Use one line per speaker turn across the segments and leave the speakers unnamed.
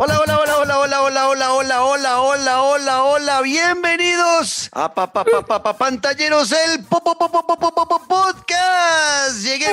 Hola, hola, hola, hola, hola, hola, hola, hola, hola, hola, hola, hola. Bienvenidos a pa, pa, pa, pa, pa- Pantalleros, el po, po, po, po, po, po, po, po- podcast. Llegué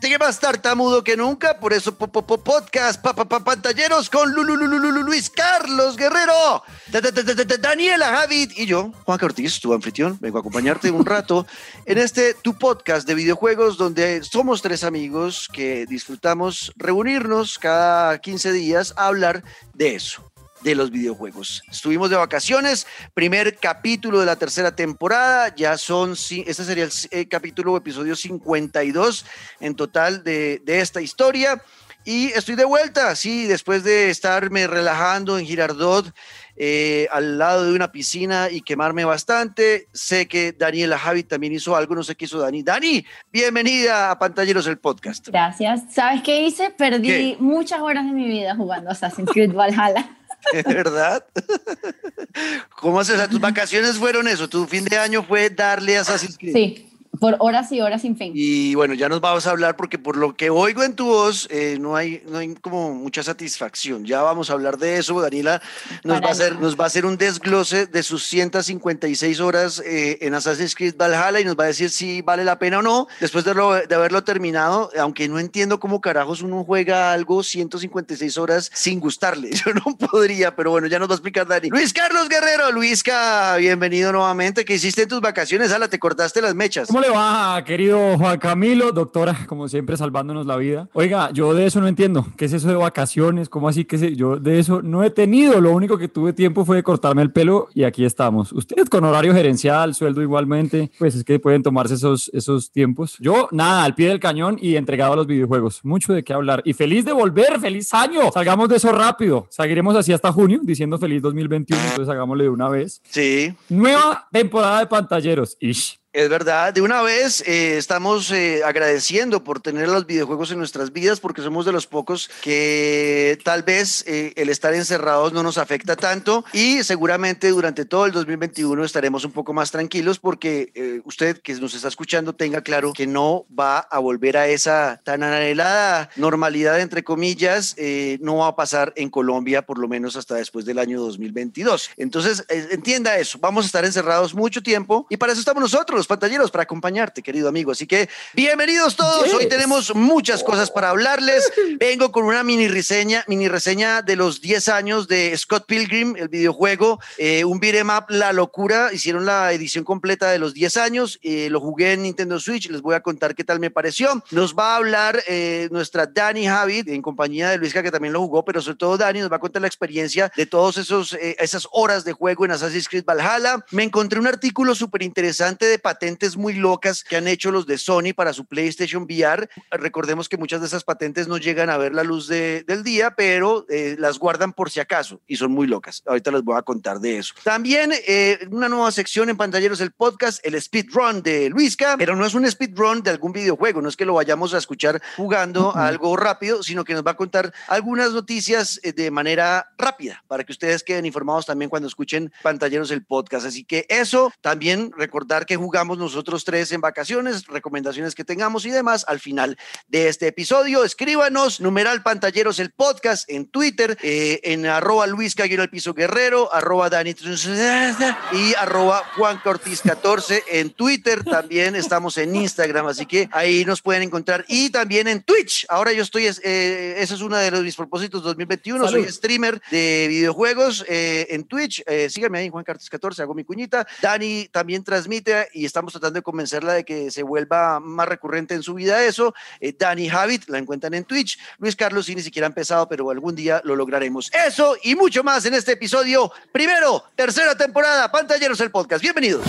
llegué más tartamudo que nunca, por eso po, po, po- podcast, pa, pa, pa- Pantalleros con Lu, Lu, Lu, Lu, Lu, Lu- Luis Carlos Guerrero, Da- da- da- da- da- Daniela Javid y yo, Juan Ortiz, tu anfitrión. Vengo a acompañarte un rato en este tu podcast de videojuegos donde somos tres amigos que disfrutamos reunirnos cada 15 días a hablar de eso de los videojuegos. Estuvimos de vacaciones, primer capítulo de la tercera temporada, ya son, este sería el eh, capítulo o episodio 52 en total de, de esta historia. Y estoy de vuelta, sí, después de estarme relajando en Girardot, eh, al lado de una piscina y quemarme bastante. Sé que Daniela Javi también hizo algo, no sé qué hizo Dani. Dani, bienvenida a Pantalleros el podcast.
Gracias. ¿Sabes qué hice? Perdí
¿Qué?
muchas horas de mi vida jugando Assassin's Creed Valhalla.
¿De verdad? ¿Cómo haces? O sea, tus vacaciones fueron eso, tu fin de año fue darle a Assassin's Creed.
Sí, por horas y horas sin fin.
Y bueno, ya nos vamos a hablar porque por lo que oigo en tu voz, eh, no, hay, no hay como mucha satisfacción. Ya vamos a hablar de eso. Daniela nos
Para
va, a hacer, nos va a hacer un desglose de sus 156 horas eh, en Assassin's Creed Valhalla y nos va a decir si vale la pena o no después de, lo- de haberlo terminado. Aunque no entiendo cómo carajos uno juega algo 156 horas sin gustarle. Yo no podría, pero bueno, ya nos va a explicar Dani. Luis Carlos Guerrero, Luisca, bienvenido nuevamente. ¿Qué hiciste en tus vacaciones? Ala, te cortaste las mechas.
¿Cómo le va, querido Juan Camilo? Doctora, como siempre, salvándonos la vida. Oiga, yo de eso no entiendo. ¿Qué es eso de vacaciones? ¿Cómo así que se- yo de eso no he tenido? Lo único que tuve tiempo fue de cortarme el pelo y aquí estamos. Ustedes con horario gerencial, sueldo igualmente, pues es que pueden tomarse esos, esos tiempos. Yo, nada, al pie del cañón y entregado a los videojuegos. Mucho de qué hablar. Y feliz de volver, feliz año. Salgamos de eso rápido. Seguiremos así hasta junio, diciendo feliz 2021. Entonces hagámosle de una vez.
Sí.
Nueva temporada de pantalleros. Ish.
Es verdad, de una vez eh, estamos eh, agradeciendo por tener los videojuegos en nuestras vidas porque somos de los pocos que tal vez eh, el estar encerrados no nos afecta tanto y seguramente durante todo el 2021 estaremos un poco más tranquilos porque usted que nos está escuchando tenga claro que no va a volver a esa tan anhelada normalidad entre comillas, no va a pasar en Colombia por lo menos hasta después del año 2022. Entonces, entienda eso, vamos a estar encerrados mucho tiempo y para eso estamos nosotros, pantalleros, para acompañarte, querido amigo. Así que bienvenidos todos, hoy
Yes.
tenemos muchas cosas para hablarles. Vengo con una mini reseña, mini reseña de los 10 años de Scott Pilgrim, el videojuego, eh, un beat'em up, La Locura, hicieron la edición completa de los 10 años, eh, lo jugué en Nintendo Switch, les voy a contar qué tal me pareció. Nos va a hablar eh, nuestra Dani Javid, en compañía de Luisca, que también lo jugó, pero sobre todo Dani nos va a contar la experiencia de todos esos eh, esas horas de juego en Assassin's Creed Valhalla. Me encontré un artículo súper interesante de patentes muy locas que han hecho los de Sony para su PlayStation VR. Recordemos que muchas de esas patentes no llegan a ver la luz de- del día, pero eh, las guardan por si acaso y son muy locas. Ahorita les voy a contar de eso. También eh, una nueva sección en pantalleros el podcast, el speedrun de Luisca, pero no es un speedrun de algún videojuego, no es que lo vayamos a escuchar jugando a algo rápido, sino que nos va a contar algunas noticias eh, de manera rápida para que ustedes queden informados también cuando escuchen pantalleros el podcast. Así que eso, también recordar que jugamos nosotros tres en vacaciones, recomendaciones que tengamos y demás al final de este episodio. Escríbanos, numeral pantalleros el podcast en Twitter, eh, en arroba Luis Caguero el piso guerrero, arroba Dani y arroba Juan Ortiz 14 en Twitter. También estamos en Instagram, así que ahí nos pueden encontrar y también en Twitch. Ahora yo estoy, eh, ese es uno de los, mis propósitos 2021.
Salud.
Soy streamer de videojuegos eh, en Twitch. Eh, síganme ahí, Juan Cartes 14, hago mi cuñita. Dani también transmite y estamos tratando de convencerla de que se vuelva más recurrente en su vida eso. Eh, Dani Habit, la encuentran en Twitch. Luis Carlos sí ni siquiera ha empezado, pero algún día lo lograremos. Eso y mucho más en este episodio. Primero, tercera temporada, Pantalleros el Podcast. Bienvenidos.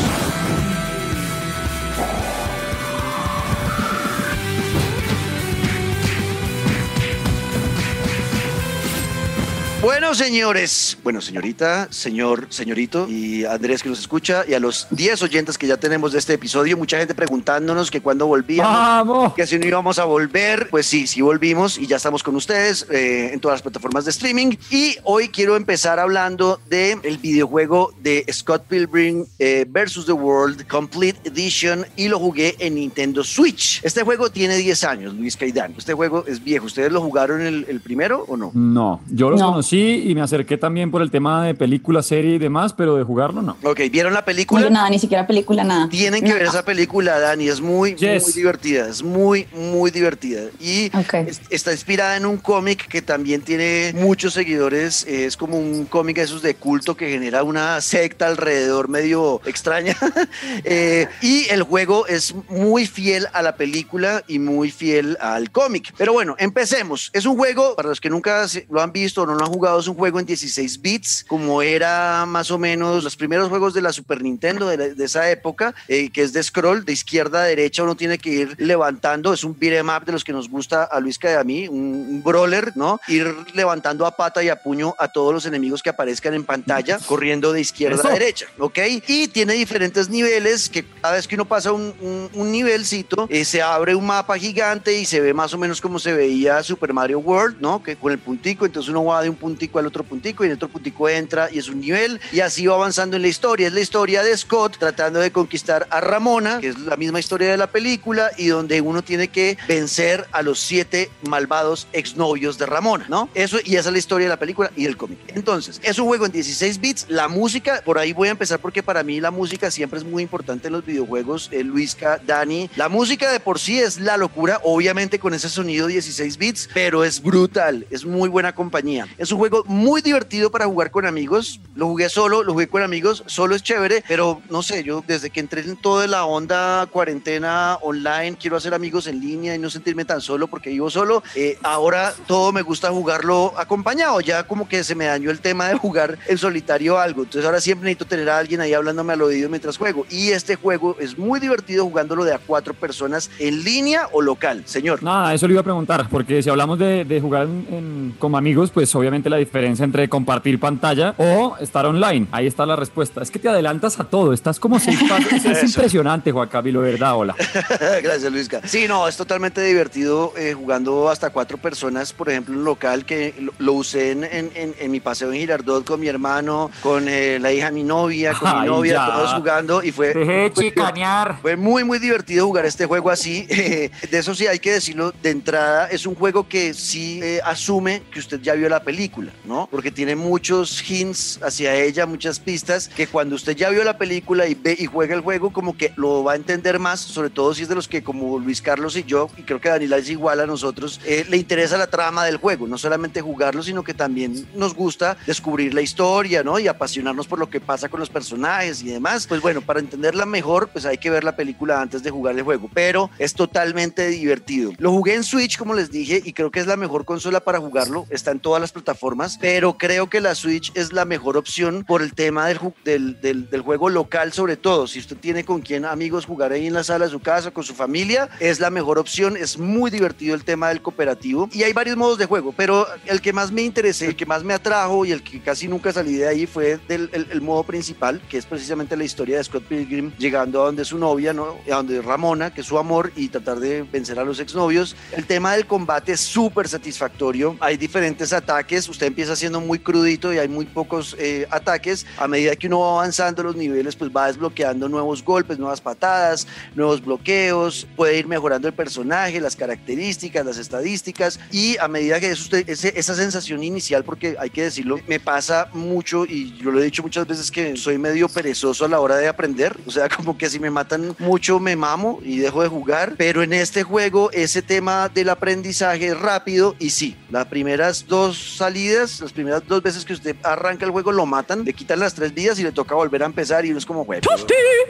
Bueno, señores, bueno, señorita, señor, señorito y Andrés que nos escucha y a los 10 oyentes que ya tenemos de este episodio, mucha gente preguntándonos que cuándo volvíamos,
¡Vamos!
que si no íbamos a volver, pues sí, sí volvimos y ya estamos con ustedes eh, en todas las plataformas de streaming y hoy quiero empezar hablando de el videojuego de Scott Pilgrim eh, versus the World Complete Edition y lo jugué en Nintendo Switch. Este juego tiene 10 años, Luis Caidán. Este juego es viejo. ¿Ustedes lo jugaron el, el primero o no?
No, yo
No.
conocí y me acerqué también por el tema de película, serie y demás, pero de jugarlo no.
Ok, ¿vieron la
No,
película?
yo nada, ni siquiera película, nada.
Tienen que ver esa película, Dani. Es muy,
Yes.
muy divertida. Es muy, muy divertida. Y es- está inspirada en un cómic que también tiene muchos seguidores. Eh, Es como un cómic de esos de culto que genera una secta alrededor medio extraña. Eh, y el juego es muy fiel a la película y muy fiel al cómic. Pero bueno, empecemos. Es un juego, para los que nunca lo han visto o no lo han jugado, es un juego en 16 bits, como era más o menos los primeros juegos de la Super Nintendo de, la- de esa época, eh, que es de scroll, de izquierda a derecha, uno tiene que ir levantando, es un beat'em up de los que nos gusta a Luis y a mí, un, un brawler, ¿no? Ir levantando a pata y a puño a todos los enemigos que aparezcan en pantalla, corriendo de izquierda
Eso.
a derecha, ¿ok? Y tiene diferentes niveles que cada vez que uno pasa un, un- un nivelcito, eh, se abre un mapa gigante y se ve más o menos como se veía Super Mario World, ¿no? Que con el puntico, entonces uno va de un puntico al otro puntico y el otro puntico entra y es un nivel y así va avanzando en la historia. Es la historia de Scott tratando de conquistar a Ramona, que es la misma historia de la película y donde uno tiene que vencer a los siete malvados exnovios de Ramona, ¿no? Eso y esa es la historia de la película y del cómic. Entonces, es un juego en 16 bits. La música, por ahí voy a empezar porque para mí la música siempre es muy importante en los videojuegos. Eh, Luisca, Dani, la música de por sí es la locura, obviamente con ese sonido 16 bits, pero es brutal, es muy buena compañía. Es un juego muy divertido para jugar con amigos. Lo jugué solo, lo jugué con amigos, solo es chévere, pero no sé, yo desde que entré en toda la onda cuarentena online, quiero hacer amigos en línea y no sentirme tan solo porque vivo solo. eh, ahora todo me gusta jugarlo acompañado, ya como que se me dañó el tema de jugar en solitario algo. Entonces ahora siempre necesito tener a alguien ahí hablándome al oído mientras juego. Y este juego es muy divertido jugándolo de a cuatro personas en línea o local. Señor.
Nada, eso le iba a preguntar, porque si hablamos de, de jugar en- en- con amigos, pues obviamente la diferencia entre compartir pantalla o estar online. Ahí está la respuesta. Es que te adelantas a todo, estás como seis pasos. Es, impresionante, Juan Camilo, verdad, hola.
Gracias, Luisca. Sí, no, es totalmente divertido eh, jugando hasta cuatro personas, por ejemplo, en local, que lo, lo usé en, en- en- en mi paseo en Girardot con mi hermano, con eh, la hija de mi novia, con mi novia,
ya.
todos jugando y fue...
Dejé
fue-
chicanear.
Fue muy, muy divertido jugar este juego así. De eso sí hay que decirlo de entrada. Es un juego que sí eh, asume que usted ya vio la película, ¿no? Porque tiene muchos hints hacia ella, muchas pistas, que cuando usted ya vio la película y ve y juega el juego, como que lo va a entender más, sobre todo si es de los que como Luis Carlos y yo, y creo que Daniela es igual a nosotros, eh, le interesa la trama del juego, no solamente jugarlo, sino que también nos gusta descubrir la historia, ¿no? Y apasionarnos por lo que pasa con los personajes y demás. Pues bueno, para entenderla mejor, pues hay que ver la película antes de jugar el juego, pero es totalmente divertido. Lo jugué en Switch, como les dije, y creo que es la mejor consola para jugarlo. Está en todas las plataformas, pero creo que la Switch es la mejor opción por el tema del, del, del- del juego local, sobre todo. Si usted tiene con quién amigos jugar ahí en la sala de su casa, con su familia, es la mejor opción. Es muy divertido el tema del cooperativo. Y hay varios modos de juego, pero el que más me interesé, el que más me atrajo y el que casi nunca salí de ahí fue del, el, el modo principal, que es precisamente la historia de Scott Pilgrim llegando a donde su novia, ¿no? a donde Ramona, que es su amor, y tratar de vencer a los exnovios. El tema del combate es súper satisfactorio. Hay diferentes ataques. Usted empieza siendo muy crudito y hay muy pocos eh, ataques. A medida que uno va avanzando los niveles, pues va desbloqueando nuevos golpes, nuevas patadas, nuevos bloqueos. Puede ir mejorando el personaje, las características, las estadísticas. Y a medida que usted, ese- esa sensación inicial, porque hay que decirlo, me pasa mucho y yo lo he dicho muchas veces que soy medio perezoso a la hora de aprender. O sea, como que si me matan mucho, me mamo y dejo de jugar. Pero en este juego, ese tema del aprendizaje es rápido y sí, las primeras dos salidas, las primeras dos veces que usted arranca el juego, lo matan, le quitan las tres vidas y le toca volver a empezar y uno es como, "Jue-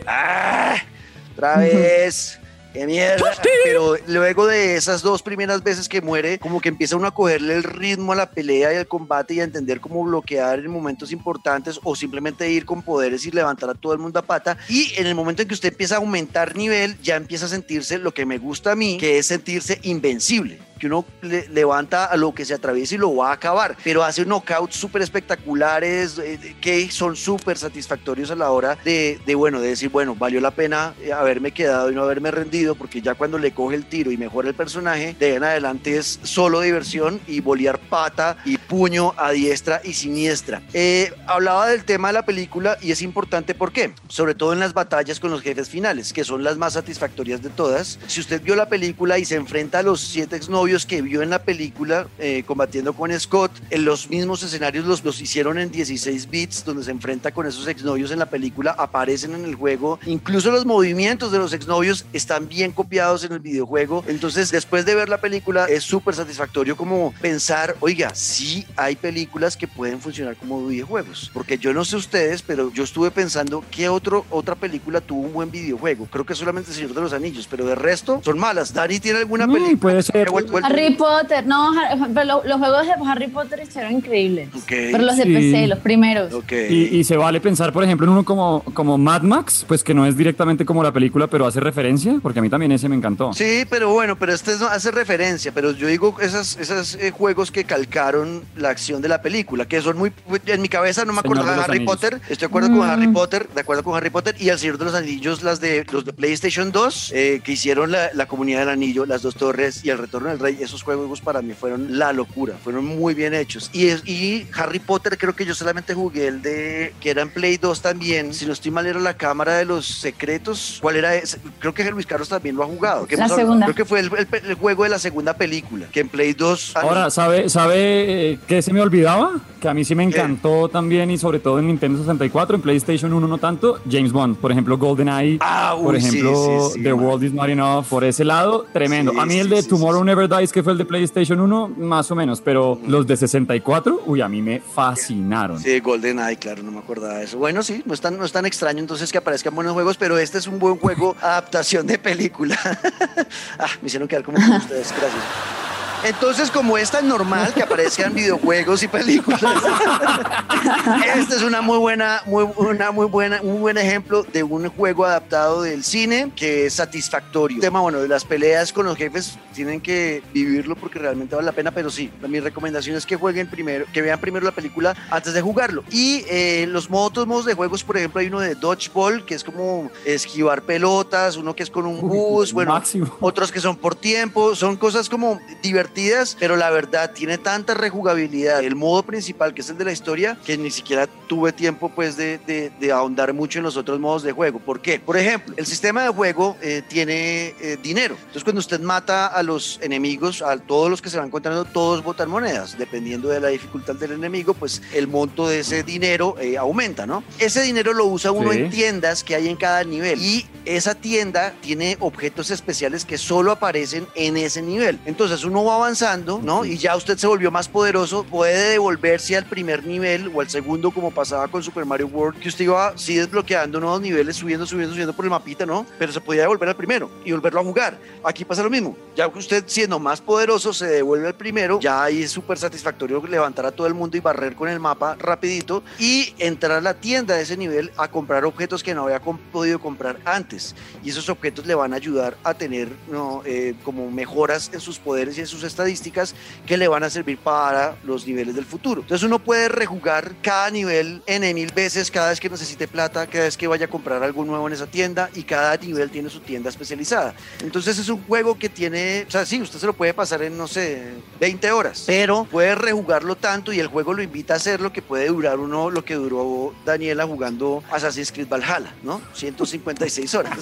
¡Ah! Otra vez. ¡Qué mierda! Pero luego de esas dos primeras veces que muere, como que empieza uno a cogerle el ritmo a la pelea y al combate y a entender cómo bloquear en momentos importantes o simplemente ir con poderes y levantar a todo el mundo a pata. Y en el momento en que usted empieza a aumentar nivel, ya empieza a sentirse lo que me gusta a mí, que es sentirse invencible que uno le- levanta a lo que se atraviesa y lo va a acabar, pero hace knockouts súper espectaculares eh, que son súper satisfactorios a la hora de, de, bueno, de decir, bueno, valió la pena eh, haberme quedado y no haberme rendido, porque ya cuando le coge el tiro y mejora el personaje, de ahí en adelante es solo diversión y bolear pata y puño a diestra y siniestra. Eh, hablaba del tema de la película y es importante por qué, sobre todo en las batallas con los jefes finales, que son las más satisfactorias de todas. Si usted vio la película y se enfrenta a los siete exnovios que vio en la película eh, combatiendo con Scott, en los mismos escenarios los, los hicieron en 16 bits, donde se enfrenta con esos exnovios en la película, aparecen en el juego, incluso los movimientos de los exnovios están bien copiados en el videojuego. Entonces, después de ver la película, es súper satisfactorio como pensar, oiga, sí hay películas que pueden funcionar como videojuegos. Porque yo no sé ustedes, pero yo estuve pensando qué otro, otra película tuvo un buen videojuego. Creo que solamente El Señor de los Anillos, pero de resto son malas. Dani tiene alguna
Mm,
película.
puede ser.
Harry Potter, no, pero lo- los juegos de Harry Potter estuvieron increíbles. Pero los de
Sí.
PC, los primeros.
Y, y se vale pensar, por ejemplo, en uno como, como Mad Max, pues que no es directamente como la película, pero hace referencia, porque a mí también ese me encantó.
Sí, pero bueno, pero este no hace referencia, pero yo digo esos esos eh, juegos que calcaron la acción de la película, que son muy en mi cabeza no me acordaba
de
Harry
Anillos.
Potter, estoy de acuerdo con
Mm.
Harry Potter, de acuerdo con Harry Potter y El Señor de los Anillos, las de los de PlayStation 2 eh, que hicieron la, la Comunidad del Anillo, las dos torres y El Retorno del Rey, esos juegos para mí fueron la locura, fueron muy bien hechos. Y, es- y Harry Potter creo que yo solamente jugué el de que era en Play 2 también, si no estoy mal era la Cámara de los Secretos, ¿cuál era ese? Creo que Luis Carlos también lo ha jugado.
La segunda.
Creo que fue el, el- el juego de la segunda película, que en Play 2...
Ahora, ¿sabe, sabe eh, qué se me olvidaba? Que a mí sí me encantó también y sobre todo en Nintendo 64, en PlayStation 1 no tanto, James Bond, por ejemplo, GoldenEye,
Ah, uy,
por
sí,
ejemplo,
sí, sí,
The
man.
World is Not Enough, por ese lado, tremendo.
Sí,
a mí el
sí,
de
sí,
Tomorrow
sí, sí.
Never Dies, que fue el de PlayStation 1, más o menos, pero los de 64, uy, a mí me fascinaron.
Sí, GoldenEye, claro, no me acordaba de eso. Bueno, sí, no es, tan, no es tan extraño entonces que aparezcan buenos juegos, pero este es un buen juego adaptación de película. ah, me hicieron quedar como ustedes, gracias. Entonces, como es tan normal que aparezcan videojuegos y películas, este es una muy buena, muy, una muy buena, un buen ejemplo de un juego adaptado del cine que es satisfactorio. El tema, bueno, de las peleas con los jefes tienen que vivirlo porque realmente vale la pena, pero sí, mi recomendación es que jueguen primero, que vean primero la película antes de jugarlo. Y eh, los modos, otros modos de juegos, por ejemplo, hay uno de dodgeball que es como esquivar pelotas, uno que es con un bus, bueno,
máximo.
otros que son por tiempo, son cosas como divertidas, pero la verdad tiene tanta rejugabilidad. El modo principal, que es el de la historia, que ni siquiera tuve tiempo pues de, de- de ahondar mucho en los otros modos de juego. ¿Por qué? Por ejemplo, el sistema de juego eh, tiene eh, dinero. Entonces cuando usted mata a los enemigos, a todos los que se van encontrando, todos botan monedas. Dependiendo de la dificultad del enemigo, pues el monto de ese dinero eh, aumenta, ¿no? Ese dinero lo usa uno
Sí.
en tiendas que hay en cada nivel. Y esa tienda tiene objetos especiales que solo aparecen en ese nivel. Entonces uno va avanzando, ¿no? Y ya usted se volvió más poderoso, puede devolverse al primer nivel o al segundo como pasaba con Super Mario World, que usted iba sí desbloqueando nuevos niveles, subiendo, subiendo, subiendo por el mapita, ¿no? Pero se podía devolver al primero y volverlo a jugar. Aquí pasa lo mismo. Ya que usted siendo más poderoso se devuelve al primero, ya ahí es súper satisfactorio levantar a todo el mundo y barrer con el mapa rapidito y entrar a la tienda de ese nivel a comprar objetos que no había com- podido comprar antes. Y esos objetos le van a ayudar a tener ¿no? Eh, como mejoras en sus poderes y en sus estadísticas que le van a servir para los niveles del futuro. Entonces uno puede rejugar cada nivel N mil veces cada vez que necesite plata, cada vez que vaya a comprar algo nuevo en esa tienda y cada nivel tiene su tienda especializada. Entonces es un juego que tiene, o sea, sí, usted se lo puede pasar en, no sé, 20 horas, pero puede rejugarlo tanto y el juego lo invita a hacerlo que puede durar uno lo que duró Daniela jugando Assassin's Creed Valhalla, ¿no? 156 horas.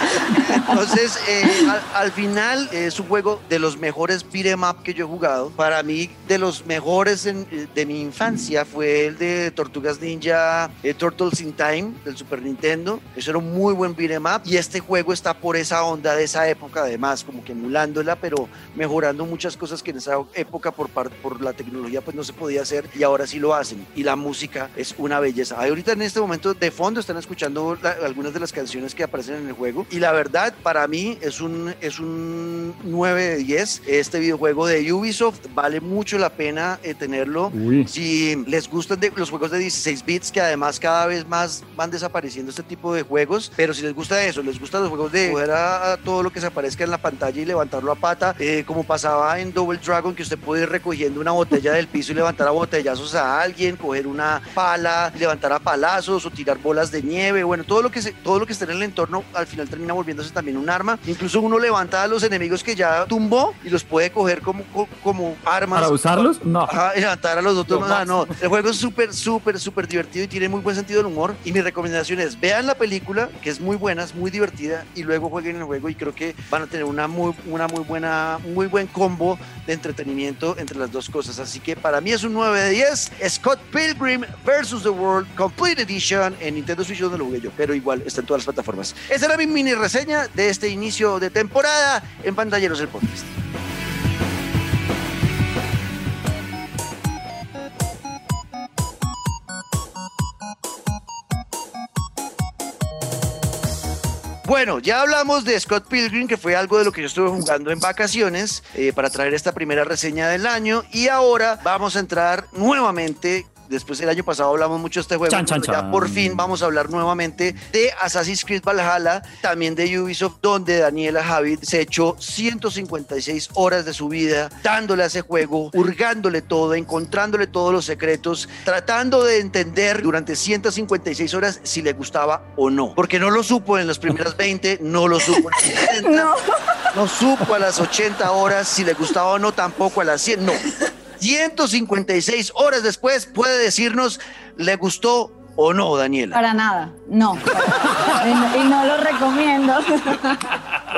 Entonces, eh, al, al final es un juego de los mejores beat'em up que yo he jugado. Para mí, de los mejores en- eh, de mi infancia fue el de Tortugas Ninja eh, Turtles in Time del Super Nintendo. Eso era un muy buen beat'em up y este juego está por esa onda de esa época, además, como que emulándola, pero mejorando muchas cosas que en esa época por, por la tecnología pues no se podía hacer y ahora sí lo hacen. Y la música es una belleza. Ahorita en este momento de fondo están escuchando la- algunas de las canciones que aparecen en el juego y la verdad para mí es un, es un 9 de 10. Este videojuego de Ubisoft. Vale mucho la pena eh, tenerlo.
Uy.
Si les gustan de- los juegos de 16 bits, que además cada vez más van desapareciendo este tipo de juegos, pero si les gusta eso, les gustan los juegos de coger a, a todo lo que se aparezca en la pantalla y levantarlo a pata, eh, como pasaba en Double Dragon, que usted puede ir recogiendo una botella del piso y levantar a botellazos a alguien, coger una pala, levantar a palazos o tirar bolas de nieve, bueno, todo lo que se, todo lo que esté en el entorno al final termina volviéndose también un arma. Incluso uno levanta a los enemigos que ya tumbó y los puede coger como, co- como armas.
¿Para usarlos? No.
Ajá, levantar a los otros. No, no, el juego es súper, súper, súper divertido y tiene muy buen sentido del humor. Y mi recomendación es, vean la película, que es muy buena, es muy divertida, y luego jueguen el juego y creo que van a tener una muy, una muy buena, muy buen combo de entretenimiento entre las dos cosas. Así que para mí es un 9 de 10. Scott Pilgrim vs. The World Complete Edition en Nintendo Switch donde lo jugué yo, pero igual está en todas las plataformas. Esa era mi mini reseña de este inicio de temporada en Pantalleros el Podcast. Bueno, ya hablamos de Scott Pilgrim, que fue algo de lo que yo estuve jugando en vacaciones eh, para traer esta primera reseña del año. Y ahora vamos a entrar nuevamente. Después el año pasado hablamos mucho de este juego.
Chan, chan,
ya
chan.
por fin vamos a hablar nuevamente de Assassin's Creed Valhalla, también de Ubisoft, donde Daniela Javid se echó 156 horas de su vida dándole a ese juego, hurgándole todo, encontrándole todos los secretos, tratando de entender durante 156 horas si le gustaba o no. Porque no lo supo en las primeras 20, no lo supo en las 60,
No.
no supo a las 80 horas si le gustaba o no, tampoco a las 100, no. 156 horas después puede decirnos, ¿le gustó o no, Daniela?
Para nada, no. y, no y no lo recomiendo.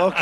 Ok.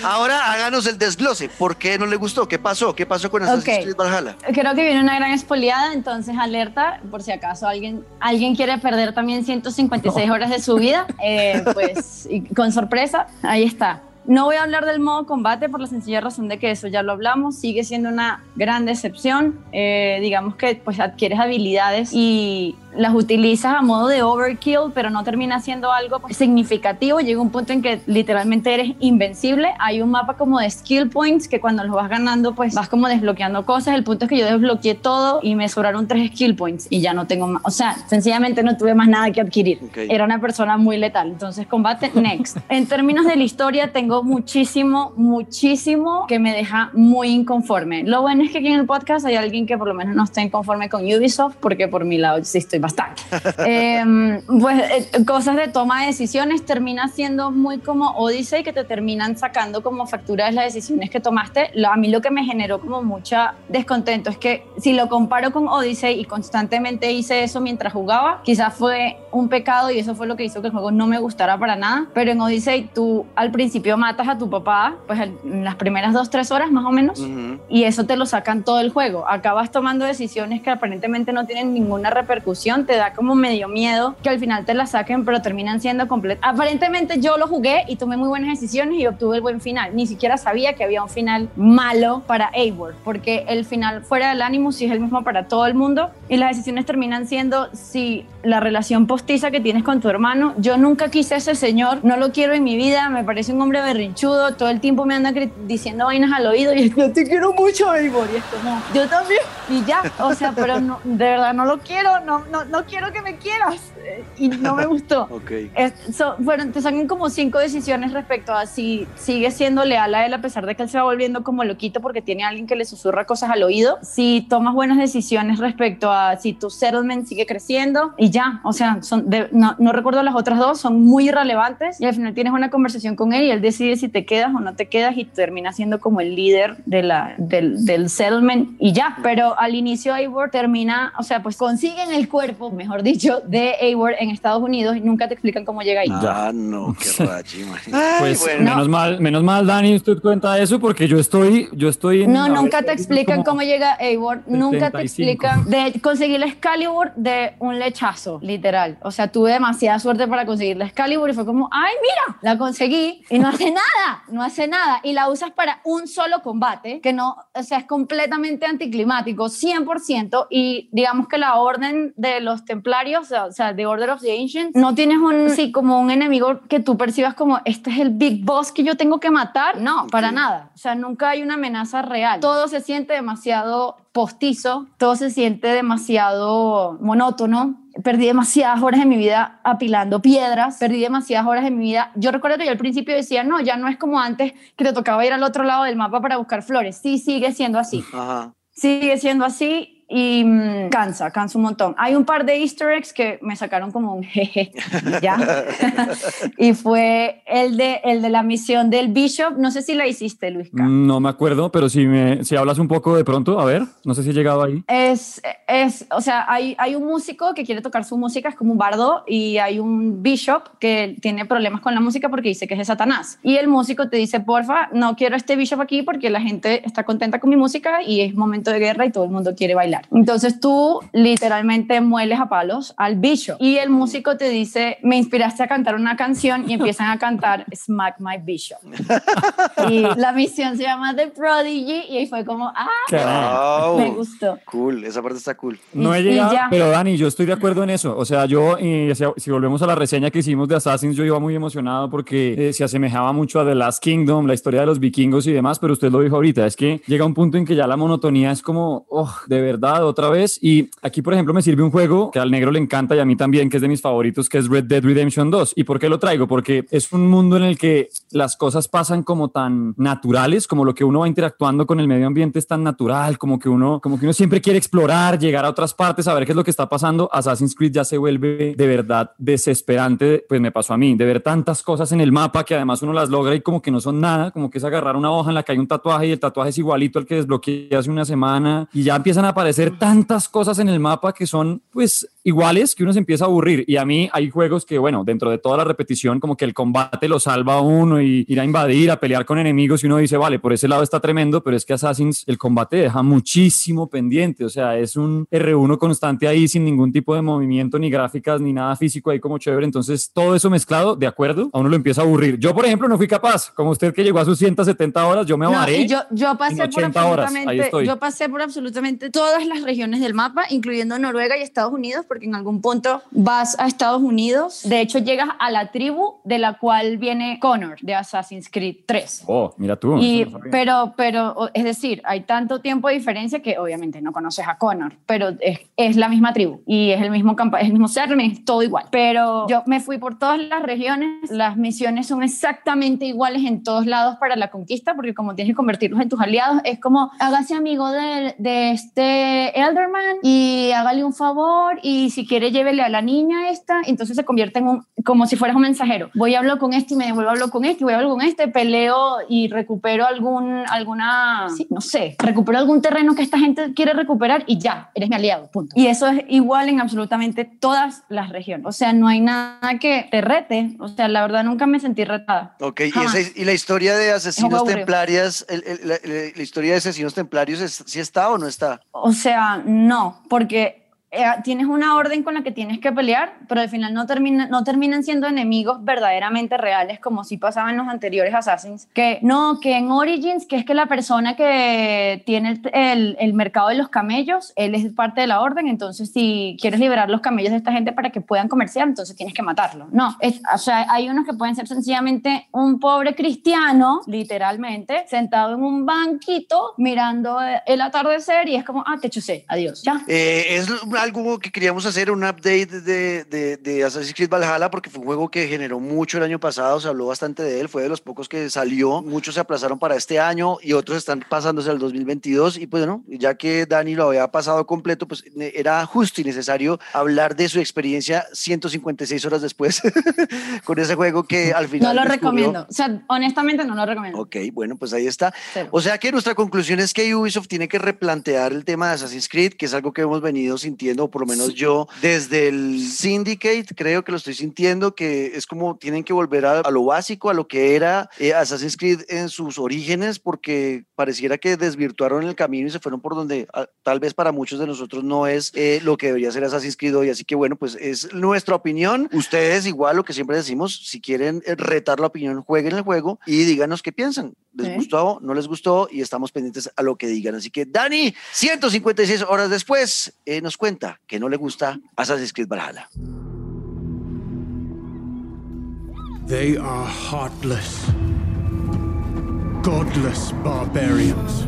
Ahora háganos el desglose. ¿Por qué no le gustó? ¿Qué pasó? ¿Qué pasó con Assassin's
Ok.
Creed Valhalla?
Creo que viene una gran espoliada, entonces alerta, por si acaso alguien, alguien quiere perder también 156 horas de su vida, eh, pues y con sorpresa, ahí está. No voy a hablar del modo combate por la sencilla razón de que eso ya lo hablamos, sigue siendo una gran decepción. Eh, digamos que pues adquieres habilidades y las utilizas a modo de overkill, pero no termina siendo algo pues, significativo. Llega un punto en que literalmente eres invencible. Hay un mapa como de skill points que cuando los vas ganando pues vas como desbloqueando cosas. El punto es que yo desbloqueé todo y me sobraron tres skill points y ya no tengo más. O sea, sencillamente no tuve más nada que adquirir.
Ok.
Era una persona muy letal. Entonces combate next. en términos de la historia tengo muchísimo, muchísimo que me deja muy inconforme. Lo bueno es que aquí en el podcast hay alguien que por lo menos no esté inconforme con Ubisoft porque por mi lado sí estoy bastante. Em, pues eh, cosas de toma de decisiones termina siendo muy como Odyssey que te terminan sacando como factura de las decisiones que tomaste. Lo- a mí lo que me generó como mucha descontento es que si lo comparo con Odyssey y constantemente hice eso mientras jugaba, quizás fue un pecado y eso fue lo que hizo que el juego no me gustara para nada. Pero en Odyssey tú al principio matas a tu papá, pues en las primeras dos, tres horas más o menos y eso te lo sacan todo el juego. Acabas tomando decisiones que aparentemente no tienen ninguna repercusión, te da como medio miedo que al final te las saquen, pero terminan siendo completas. Aparentemente yo lo jugué y tomé muy buenas decisiones y obtuve el buen final. Ni siquiera sabía que había un final malo para Eivor, porque el final fuera del Animus sí es el mismo para todo el mundo y las decisiones terminan siendo si la relación postiza que tienes con tu hermano, yo nunca quise a ese señor, no lo quiero en mi vida, me parece un hombre berrinchudo, todo el tiempo me anda diciendo vainas al oído y yo te quiero mucho, Eivor, y es como, yo también, y ya, o sea, pero no, de verdad no lo quiero, no, no, no quiero que me quieras, y no me gustó.
Ok.
Es- so- fueron, te sacan como cinco decisiones respecto a si sigue siendo leal a él a pesar de que él se va volviendo como loquito porque tiene a alguien que le susurra cosas al oído, si tomas buenas decisiones respecto a si tu settlement sigue creciendo y ya, o sea, son de- no, no recuerdo las otras dos, son muy irrelevantes y al final tienes una conversación con él y él decide si te quedas o no te quedas y termina siendo como el líder de la, del, del settlement y ya, pero al inicio Eivor termina, o sea, pues consiguen el cuerpo, mejor dicho, de Eivor en Estados Unidos y nunca te explican cómo llega ahí.
Ah, no, qué rachi,
Pues
bueno.
menos mal, menos mal, Dani, usted cuenta eso porque yo estoy, yo estoy en
No, nunca te explican cómo llega Eivor, nunca te
75.
explican de conseguir la Excalibur de un lechazo, literal. O sea, tuve demasiada suerte para conseguir la Excalibur y fue como, ay, mira, la conseguí y no hace nada, no hace nada. Y la usas para un solo combate, que no, o sea, es completamente anticlimático, 100%. Y digamos que la orden de los templarios, o sea, de de Order of the Ancients, no tienes un, sí, como un enemigo que tú percibas como, este es el big boss que yo tengo que matar. No, para nada. O sea, nunca hay una amenaza real. Todo se siente demasiado postizo, todo se siente demasiado monótono. Perdí demasiadas horas de mi vida apilando piedras, perdí demasiadas horas de mi vida. Yo recuerdo que yo al principio decía, no, ya no es como antes que te tocaba ir al otro lado del mapa para buscar flores. Sí, sigue siendo así.
Ajá.
Sigue siendo así y mm, cansa, cansa un montón. Hay un par de easter eggs que me sacaron como un jeje, ¿ya? y fue el de, el de la misión del Bishop, no sé si la hiciste, Luisca.
No me acuerdo, pero si, me, si hablas un poco de pronto, a ver, no sé si he llegado ahí.
Es, es o sea, hay, hay un músico que quiere tocar su música, es como un bardo, y hay un Bishop que tiene problemas con la música porque dice que es de Satanás. Y el músico te dice, porfa, no quiero este Bishop aquí porque la gente está contenta con mi música y es momento de guerra y todo el mundo quiere bailar. Entonces tú literalmente mueles a palos al bicho y el músico te dice, me inspiraste a cantar una canción y empiezan a cantar Smack My Bishop. y la misión se llama The Prodigy y ahí fue como, ah, me gustó.
Cool, esa parte está cool.
No he llegado, pero Dani, yo estoy de acuerdo en eso. O sea, yo, si volvemos a la reseña que hicimos de Assassins, yo iba muy emocionado porque eh, se asemejaba mucho a The Last Kingdom, la historia de los vikingos y demás, pero usted lo dijo ahorita, es que llega un punto en que ya la monotonía es como, oh, de verdad otra vez. Y aquí, por ejemplo, me sirve un juego que al negro le encanta y a mí también, que es de mis favoritos, que es Red Dead Redemption 2. ¿Y por qué lo traigo? Porque es un mundo en el que las cosas pasan como tan naturales, como lo que uno va interactuando con el medio ambiente es tan natural, como que uno, como que uno siempre quiere explorar, llegar a otras partes, saber qué es lo que está pasando. Assassin's Creed ya se vuelve de verdad desesperante, pues me pasó a mí, de ver tantas cosas en el mapa que además uno las logra y como que no son nada, como que es agarrar una hoja en la que hay un tatuaje y el tatuaje es igualito al que desbloqueé hace una semana y ya empiezan a aparecer hacer tantas cosas en el mapa que son pues iguales que uno se empieza a aburrir. Y a mí hay juegos que, bueno, dentro de toda la repetición, como que el combate lo salva a uno y ir a invadir, a pelear con enemigos y uno dice, vale, por ese lado está tremendo, pero es que Assassin's el combate deja muchísimo pendiente. O sea, es un R1 constante ahí sin ningún tipo de movimiento, ni gráficas, ni nada físico ahí como chévere. Entonces, todo eso mezclado, de acuerdo, a uno lo empieza a aburrir. Yo, por ejemplo, no fui capaz. Como usted que llegó a sus 170 horas, yo me avaré.
yo, yo pasé por absolutamente, yo pasé por absolutamente todas las regiones del mapa, incluyendo Noruega y Estados Unidos, porque en algún punto vas a Estados Unidos. De hecho, llegas a la tribu de la cual viene Connor de Assassin's Creed 3.
Oh, mira tú.
Y, pero, pero, es decir, hay tanto tiempo de diferencia que obviamente no conoces a Connor, pero es, es la misma tribu y es el mismo campo, es el mismo ser, es todo igual. Pero yo me fui por todas las regiones, las misiones son exactamente iguales en todos lados para la conquista, porque como tienes que convertirlos en tus aliados, es como hágase amigo de, de este Elderman y hágale un favor y si quiere llévele a la niña esta, entonces se convierte en un, como si fueras un mensajero. Voy a hablar con este y me devuelvo a hablar con este, voy a hablar con este, peleo y recupero algún, alguna, no sé, recupero algún terreno que esta gente quiere recuperar y ya, eres mi aliado, punto. Y eso es igual en absolutamente todas las regiones. O sea, no hay nada que te rete. O sea, la verdad nunca me sentí retada.
Ok, y, la historia de asesinos templarias, la, historia de asesinos templarios, ¿sí está o no está?
O sea, no, porque eh, tienes una orden con la que tienes que pelear, pero al final no, termina, no terminan siendo enemigos verdaderamente reales como si pasaba en los anteriores Assassins. Que no, que en Origins, que es que la persona que tiene el, el, mercado de los camellos, él es parte de la orden, entonces si quieres liberar los camellos de esta gente para que puedan comerciar, entonces tienes que matarlo. No, es, o sea, hay unos que pueden ser sencillamente un pobre cristiano, literalmente, sentado en un banquito mirando el atardecer y es como, ah, te chusé, adiós, ya.
Eh, es algo que queríamos hacer, un update de, de, de, Assassin's Creed Valhalla, porque fue un juego que generó mucho el año pasado, se habló bastante de él, fue de los pocos que salió, muchos se aplazaron para este año y otros están pasándose al 2022 y pues bueno, ya que Dani lo había pasado completo, pues era justo y necesario hablar de su experiencia 156 horas después con ese juego que al final...
No lo recomiendo, o sea, honestamente no lo recomiendo.
Ok, bueno, pues ahí está. O sea que nuestra conclusión es que Ubisoft tiene que replantear el tema de Assassin's Creed, que es algo que hemos venido sintiendo o por lo menos yo desde el Syndicate creo que lo estoy sintiendo, que es como tienen que volver a, lo básico, a lo que era eh, Assassin's Creed en sus orígenes, porque pareciera que desvirtuaron el camino y se fueron por donde tal vez para muchos de nosotros no es eh, lo que debería ser Assassin's Creed hoy. Así que bueno, pues es nuestra opinión. Ustedes igual lo que siempre decimos, si quieren eh, retar la opinión, jueguen el juego y díganos qué piensan les gustó, no les gustó y estamos pendientes a lo que digan. Así que Dani, 156 horas después, eh, nos cuenta que no le gusta Assassin's Creed Valhalla.
They are heartless, godless barbarians.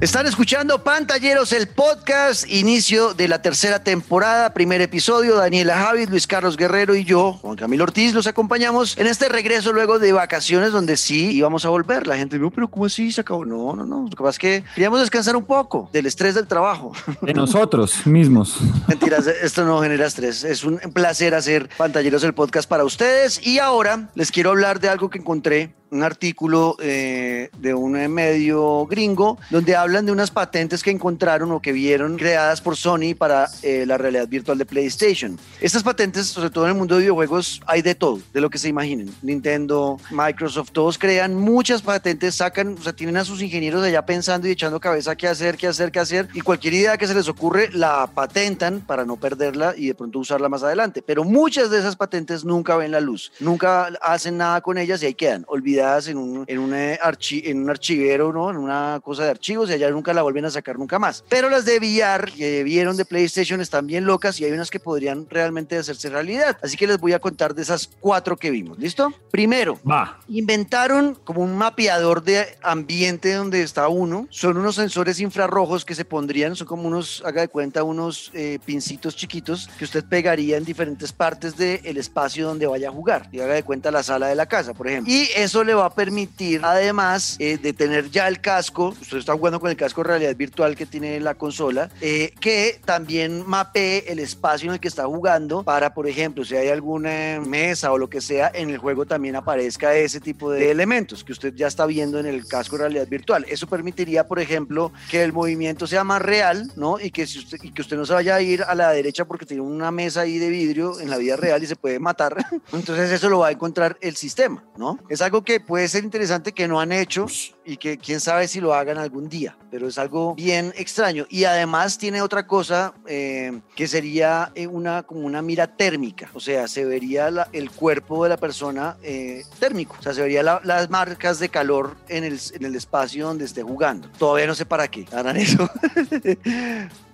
Están escuchando Pantalleros, el podcast, inicio de la tercera temporada, primer episodio. Daniela Javid, Luis Carlos Guerrero y yo, Juan Camilo Ortiz, los acompañamos en este regreso luego de vacaciones donde sí íbamos a volver. La gente dijo, pero ¿cómo así se acabó? No, no, no. Lo que pasa es que queríamos descansar un poco del estrés del trabajo.
De nosotros mismos.
Mentiras, esto no genera estrés. Es un placer hacer Pantalleros, el podcast para ustedes. Y ahora les quiero hablar de algo que encontré un artículo eh, de un medio gringo donde hablan de unas patentes que encontraron o que vieron creadas por Sony para eh, la realidad virtual de PlayStation. Estas patentes, sobre todo en el mundo de videojuegos, hay de todo, de lo que se imaginen. Nintendo, Microsoft, todos crean muchas patentes, sacan, o sea, tienen a sus ingenieros allá pensando y echando cabeza qué hacer, qué hacer, qué hacer, y cualquier idea que se les ocurre la patentan para no perderla y de pronto usarla más adelante. Pero muchas de esas patentes nunca ven la luz, nunca hacen nada con ellas y ahí quedan, olvidadas en un, en un, eh, en un archivero, ¿no? En una cosa de archivos y allá nunca la vuelven a sacar nunca más. Pero las de VR que vieron de PlayStation están bien locas y hay unas que podrían realmente hacerse realidad. Así que les voy a contar de esas cuatro que vimos. ¿Listo? Primero,
Va.
inventaron como un mapeador de ambiente donde está uno. Son unos sensores infrarrojos que se pondrían, son como unos, haga de cuenta, unos eh, pincitos chiquitos que usted pegaría en diferentes partes del espacio donde vaya a jugar. Y haga de cuenta la sala de la casa, por ejemplo. Y eso le va a permitir, además eh, de tener ya el casco, usted está jugando con el casco de realidad virtual que tiene la consola, eh, que también mapee el espacio en el que está jugando para, por ejemplo, si hay alguna mesa o lo que sea, en el juego también aparezca ese tipo de elementos que usted ya está viendo en el casco de realidad virtual. Eso permitiría, por ejemplo, que el movimiento sea más real, ¿no? Y que, si usted, y que usted no se vaya a ir a la derecha porque tiene una mesa ahí de vidrio en la vida real y se puede matar. Entonces eso lo va a encontrar el sistema, ¿no? Es algo que puede ser interesante que no han hecho y que quién sabe si lo hagan algún día, pero es algo bien extraño. Y además tiene otra cosa eh, que sería eh, una, como una mira térmica, o sea, se vería la, el cuerpo de la persona eh, térmico, o sea, se vería la, las marcas de calor en el, en el espacio donde esté jugando. Todavía no sé para qué harán eso.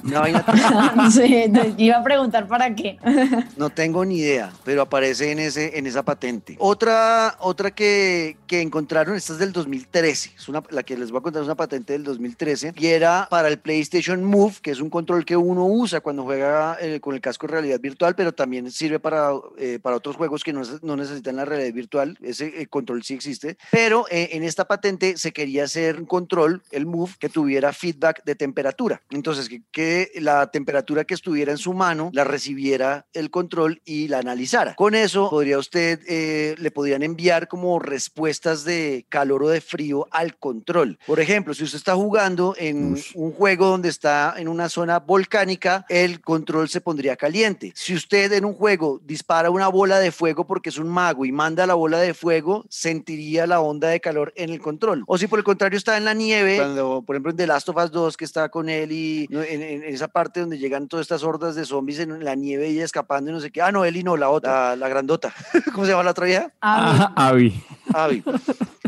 Una vaina sí, iba a preguntar para qué.
no tengo ni idea, pero aparece en, ese, en esa patente. Otra, otra que, que encontraron, esta es del 2013, es una, la que les voy a contar es una patente del 2013, y era para el PlayStation Move, que es un control que uno usa cuando juega eh, con el casco de realidad virtual, pero también sirve para, eh, para otros juegos que no, no, necesitan la realidad virtual, ese eh, control sí existe, pero eh, en esta patente se quería hacer un control, el Move, que tuviera feedback de temperatura. Entonces, que, que la temperatura que estuviera en su mano la recibiera el control y la analizara. Con eso podría usted, eh, le podrían enviar como respuestas de calor o de frío al control. Por ejemplo, si usted está jugando en Uf. un juego donde está en una zona volcánica, el control se pondría caliente. Si usted en un juego dispara una bola de fuego porque es un mago y manda la bola de fuego, sentiría la onda de calor en el control. O si por el contrario está en la nieve, cuando por ejemplo en The Last of Us 2 que está con él y en, en, en esa parte donde llegan todas estas hordas de zombies en la nieve y escapando y no sé qué. Ah, no, Eli no, la otra, la, la grandota. ¿Cómo se llama la otra vieja?
Abby. Abby.
Abby.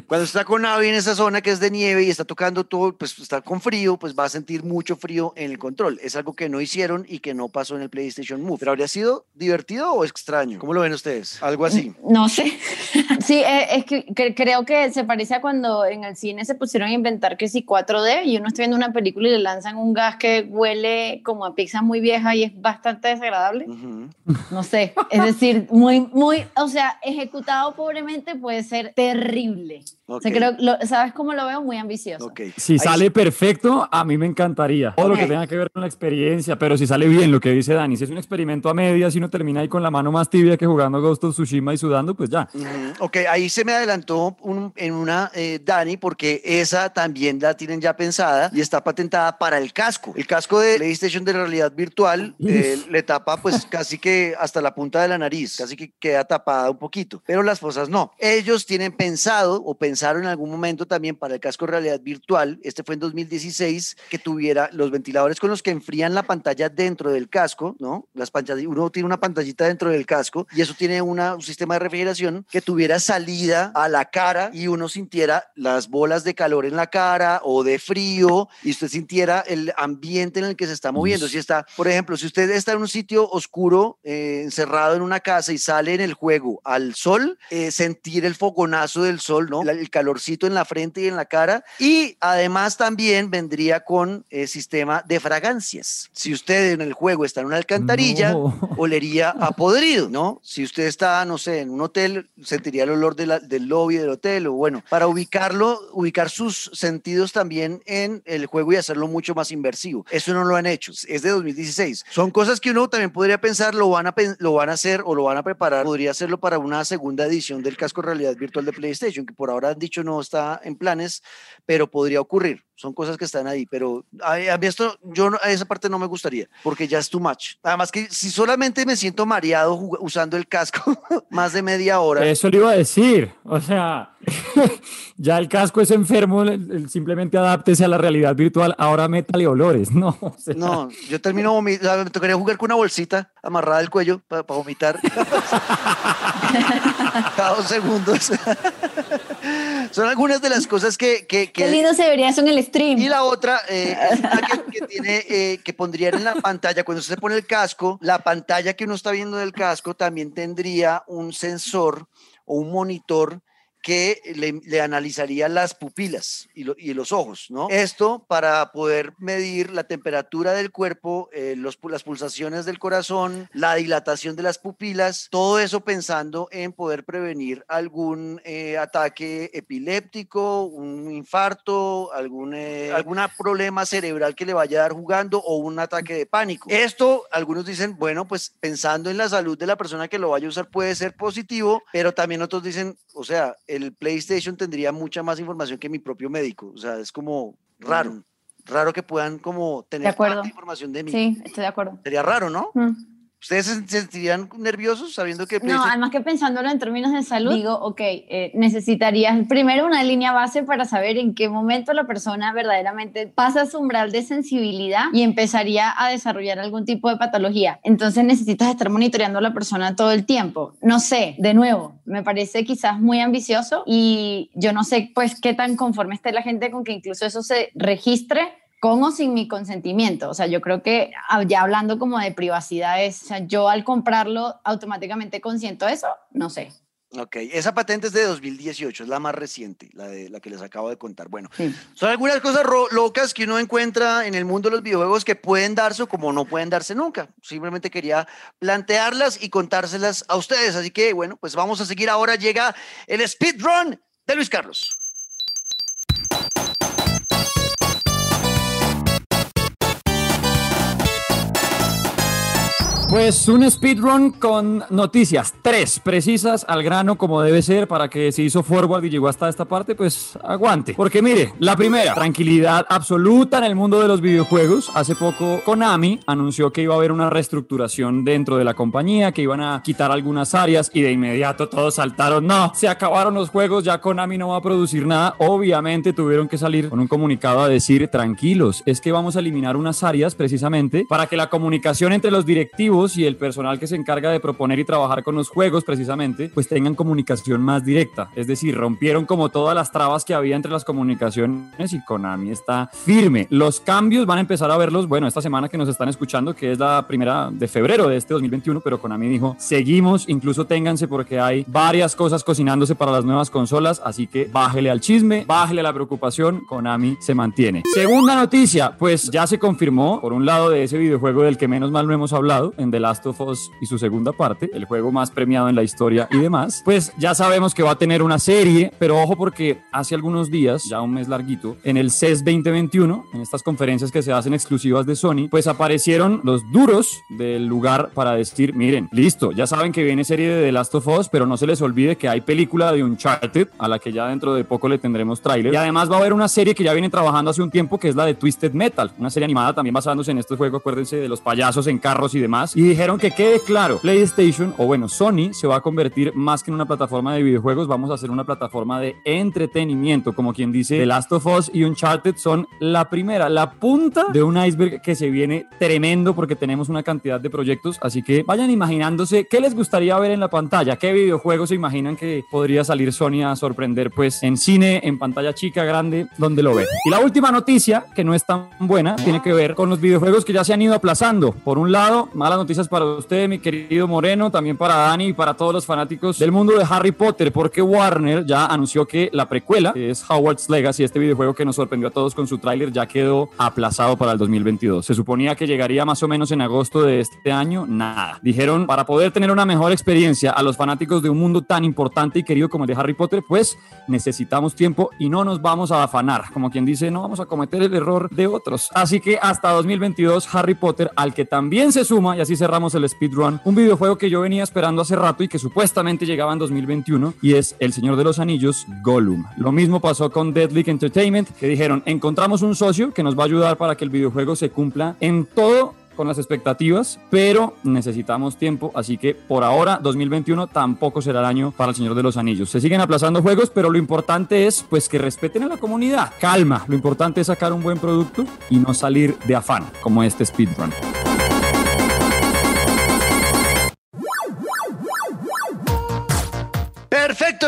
Cuando está con Abby en esa zona que es de nieve y está tocando todo, pues está con frío, pues va a sentir mucho frío en el control. Es algo que no hicieron y que no pasó en el PlayStation Move. ¿Pero habría sido divertido o extraño? ¿Cómo lo ven ustedes? ¿Algo así?
No sé. sí, eh, es que, que, creo que se parece a cuando en el cine se pusieron a inventar que si 4D y uno está viendo una película y le lanzan un gas que huele como a pizza muy vieja y es bastante desagradable. Uh -huh. No sé. Es decir, muy, muy, o sea, ejecutado pobremente puede ser terrible. Okay. O sea, creo, lo, ¿Sabes cómo lo veo? Muy ambicioso.
Okay. Si Ahí sale sí. perfecto, a mí me encantaría. Todo okay. lo que tenga que ver con la experiencia, pero si sale bien, lo que dice Dani, si es un experimento a medias, si uno termina ahí con la mano más tibia que jugando Ghost of Tsushima y sudando, pues ya.
Ok, ahí se me adelantó un, en una, eh, Dani, porque esa también la tienen ya pensada y está patentada para el casco. El casco de PlayStation de realidad virtual eh, le tapa pues casi que hasta la punta de la nariz, casi que queda tapada un poquito, pero las fosas no. Ellos tienen pensado o pensaron pensaron en algún momento también para el casco de realidad virtual, este fue en 2016, que tuviera los ventiladores con los que enfrían la pantalla dentro del casco, ¿no? Las pantallas, uno tiene una pantallita dentro del casco y eso tiene una, un sistema de refrigeración que tuviera salida a la cara y uno sintiera las bolas de calor en la cara o de frío y usted sintiera el ambiente en el que se está moviendo. Si está, por ejemplo, si usted está en un sitio oscuro, eh, encerrado en una casa y sale en el juego al sol, eh, sentir el fogonazo del sol, ¿no? el calorcito en la frente y en la cara. Y además también vendría con el eh, sistema de fragancias. Si usted en el juego está en una alcantarilla,
No.
olería a podrido, ¿no? Si usted está, no sé, en un hotel, sentiría el olor de la- del lobby del hotel, o bueno, para ubicarlo, ubicar sus sentidos también en el juego y hacerlo mucho más inversivo. Eso no lo han hecho, es de 2016. Son cosas que uno también podría pensar, lo van a, lo van a hacer o lo van a preparar, podría hacerlo para una segunda edición del casco de realidad virtual de PlayStation, que por ahora han dicho no está en planes, pero podría ocurrir. Son cosas que están ahí, pero a, a mí esto, yo no- a esa parte no me gustaría, porque ya es too much. Además que si solamente me siento mareado usando el casco más de media hora,
Eso le iba a decir. O sea, ya el casco es enfermo, simplemente adáptese a la realidad virtual. Ahora métale olores. No, o sea,
no, yo termino vomitando, me tocaría jugar con una bolsita amarrada al cuello para vomitar cada dos segundos. Son algunas de las cosas que, que, que-
Qué lindo se vería eso en el stream.
Y la otra eh, es una que, que tiene, eh, que pondrían en la pantalla, cuando usted se pone el casco, la pantalla que uno está viendo del casco también tendría un sensor o un monitor que le, le analizaría las pupilas y, lo- y los ojos, ¿no? Esto para poder medir la temperatura del cuerpo, eh, los, las pulsaciones del corazón, la dilatación de las pupilas, todo eso pensando en poder prevenir algún eh, ataque epiléptico, un infarto, algún eh, alguna problema cerebral que le vaya a dar jugando o un ataque de pánico. Esto, algunos dicen, bueno, pues pensando en la salud de la persona que lo vaya a usar puede ser positivo, pero también otros dicen, o sea, el PlayStation tendría mucha más información que mi propio médico. O sea, es como raro. Raro que puedan como tener
acuerdo.
tanta información de mí.
Sí, estoy de acuerdo.
Sería raro, ¿no?
Mm.
¿Ustedes se sentirían nerviosos sabiendo que
No, además que pensándolo en términos de salud, digo, ok, eh, necesitarías primero una línea base para saber en qué momento la persona verdaderamente pasa su umbral de sensibilidad y empezaría a desarrollar algún tipo de patología. Entonces necesitas estar monitoreando a la persona todo el tiempo. No sé, de nuevo, me parece quizás muy ambicioso y yo no sé pues qué tan conforme esté la gente con que incluso eso se registre con o sin mi consentimiento. O sea, yo creo que ah, ya hablando como de privacidad es, o sea, yo al comprarlo automáticamente consiento eso, no sé.
Ok, esa patente es de 2018, es la más reciente, la, de, la que les acabo de contar. Bueno,
Sí.
son algunas cosas locas que uno encuentra en el mundo de los videojuegos que pueden darse o como no pueden darse nunca. Simplemente quería plantearlas y contárselas a ustedes. Así que, bueno, pues vamos a seguir ahora. Llega el speedrun de Luis Carlos.
Pues un speedrun con noticias, tres precisas al grano como debe ser para que se hizo forward y llegó hasta esta parte, pues aguante. Porque mire, la primera, tranquilidad absoluta en el mundo de los videojuegos. Hace poco Konami anunció que iba a haber una reestructuración dentro de la compañía, que iban a quitar algunas áreas y de inmediato todos saltaron, no, se acabaron los juegos, ya Konami no va a producir nada. Obviamente tuvieron que salir con un comunicado a decir, tranquilos, es que vamos a eliminar unas áreas precisamente para que la comunicación entre los directivos y el personal que se encarga de proponer y trabajar con los juegos precisamente, pues tengan comunicación más directa. Es decir, rompieron como todas las trabas que había entre las comunicaciones y Konami está firme. Los cambios van a empezar a verlos, bueno, esta semana que nos están escuchando, que es la primera de febrero de este 2021, pero Konami dijo, seguimos, incluso ténganse porque hay varias cosas cocinándose para las nuevas consolas, así que bájele al chisme, bájele a la preocupación, Konami se mantiene. Segunda noticia, pues ya se confirmó, por un lado de ese videojuego del que menos mal no hemos hablado, The Last of Us y su segunda parte, el juego más premiado en la historia y demás, pues ya sabemos que va a tener una serie, pero ojo porque hace algunos días, ya un mes larguito, en el CES 2021, en estas conferencias que se hacen exclusivas de Sony, pues aparecieron los duros del lugar para decir, miren, listo, ya saben que viene serie de The Last of Us, pero no se les olvide que hay película de Uncharted, a la que ya dentro de poco le tendremos tráiler, y además va a haber una serie que ya vienen trabajando hace un tiempo, que es la de Twisted Metal, una serie animada también basándose en este juego, acuérdense de los payasos en carros y demás, y dijeron que quede claro, PlayStation, o bueno, Sony se va a convertir más que en una plataforma de videojuegos, vamos a hacer una plataforma de entretenimiento, como quien dice, The Last of Us y Uncharted son la primera, la punta de un iceberg que se viene tremendo porque tenemos una cantidad de proyectos, así que vayan imaginándose qué les gustaría ver en la pantalla, qué videojuegos se imaginan que podría salir Sony a sorprender pues en cine, en pantalla chica, grande, donde lo ve. Y la última noticia, que no es tan buena, tiene que ver con los videojuegos que ya se han ido aplazando. Por un lado, malas noticias para usted, mi querido Moreno, también para Dani y para todos los fanáticos del mundo de Harry Potter, porque Warner ya anunció que la precuela, que es Howard's Legacy, este videojuego que nos sorprendió a todos con su tráiler, ya quedó aplazado para el 2022. Se suponía que llegaría más o menos en agosto de este año, nada. Dijeron, para poder tener una mejor experiencia a los fanáticos de un mundo tan importante y querido como el de Harry Potter, pues necesitamos tiempo y no nos vamos a afanar. Como quien dice, no vamos a cometer el error de otros. Así que hasta 2022, Harry Potter, al que también se suma, y así cerramos el speedrun, un videojuego que yo venía esperando hace rato y que supuestamente llegaba en 2021, y es El Señor de los Anillos, Gollum. Lo mismo pasó con Deadly Entertainment, que dijeron, encontramos un socio que nos va a ayudar para que el videojuego se cumpla en todo con las expectativas, pero necesitamos tiempo, así que por ahora 2021 tampoco será el año para el Señor de los Anillos. Se siguen aplazando juegos, pero lo importante es pues que respeten a la comunidad. Calma, lo importante es sacar un buen producto y no salir de afán como este speedrun.